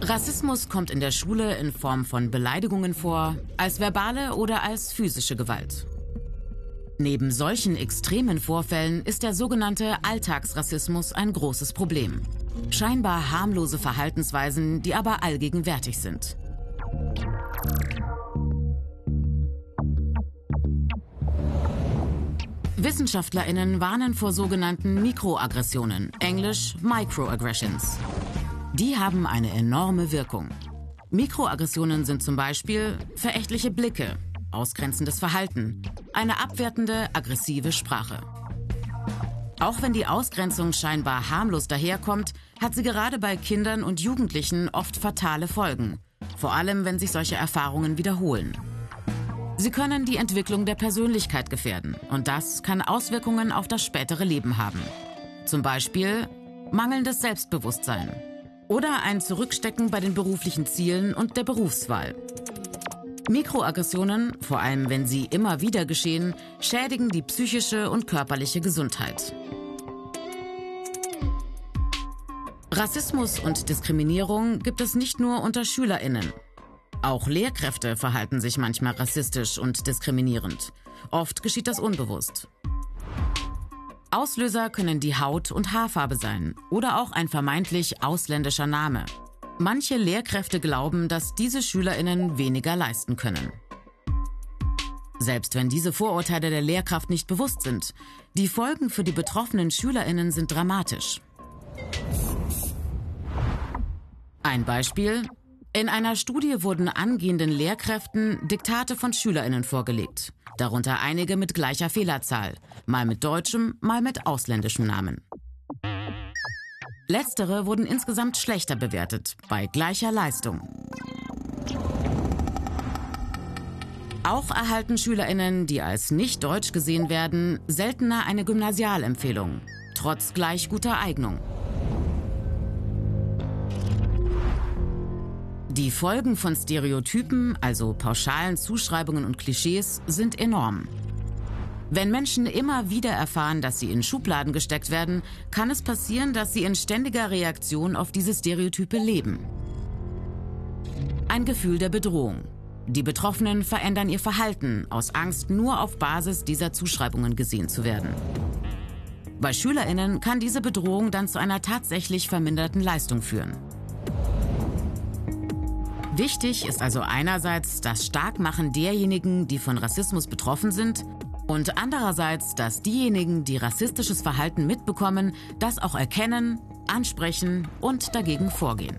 Rassismus kommt in der Schule in Form von Beleidigungen vor, als verbale oder als physische Gewalt. Neben solchen extremen Vorfällen ist der sogenannte Alltagsrassismus ein großes Problem. Scheinbar harmlose Verhaltensweisen, die aber allgegenwärtig sind. Wissenschaftlerinnen warnen vor sogenannten Mikroaggressionen, englisch Microaggressions. Die haben eine enorme Wirkung. Mikroaggressionen sind zum Beispiel verächtliche Blicke, ausgrenzendes Verhalten, eine abwertende, aggressive Sprache. Auch wenn die Ausgrenzung scheinbar harmlos daherkommt, hat sie gerade bei Kindern und Jugendlichen oft fatale Folgen, vor allem wenn sich solche Erfahrungen wiederholen. Sie können die Entwicklung der Persönlichkeit gefährden und das kann Auswirkungen auf das spätere Leben haben. Zum Beispiel mangelndes Selbstbewusstsein oder ein Zurückstecken bei den beruflichen Zielen und der Berufswahl. Mikroaggressionen, vor allem wenn sie immer wieder geschehen, schädigen die psychische und körperliche Gesundheit. Rassismus und Diskriminierung gibt es nicht nur unter Schülerinnen. Auch Lehrkräfte verhalten sich manchmal rassistisch und diskriminierend. Oft geschieht das unbewusst. Auslöser können die Haut- und Haarfarbe sein oder auch ein vermeintlich ausländischer Name. Manche Lehrkräfte glauben, dass diese Schülerinnen weniger leisten können. Selbst wenn diese Vorurteile der Lehrkraft nicht bewusst sind, die Folgen für die betroffenen Schülerinnen sind dramatisch. Ein Beispiel. In einer Studie wurden angehenden Lehrkräften Diktate von Schülerinnen vorgelegt, darunter einige mit gleicher Fehlerzahl, mal mit deutschem, mal mit ausländischem Namen. Letztere wurden insgesamt schlechter bewertet, bei gleicher Leistung. Auch erhalten Schülerinnen, die als nicht deutsch gesehen werden, seltener eine Gymnasialempfehlung, trotz gleich guter Eignung. Die Folgen von Stereotypen, also pauschalen Zuschreibungen und Klischees, sind enorm. Wenn Menschen immer wieder erfahren, dass sie in Schubladen gesteckt werden, kann es passieren, dass sie in ständiger Reaktion auf diese Stereotype leben. Ein Gefühl der Bedrohung. Die Betroffenen verändern ihr Verhalten aus Angst, nur auf Basis dieser Zuschreibungen gesehen zu werden. Bei Schülerinnen kann diese Bedrohung dann zu einer tatsächlich verminderten Leistung führen. Wichtig ist also einerseits das Starkmachen derjenigen, die von Rassismus betroffen sind, und andererseits, dass diejenigen, die rassistisches Verhalten mitbekommen, das auch erkennen, ansprechen und dagegen vorgehen.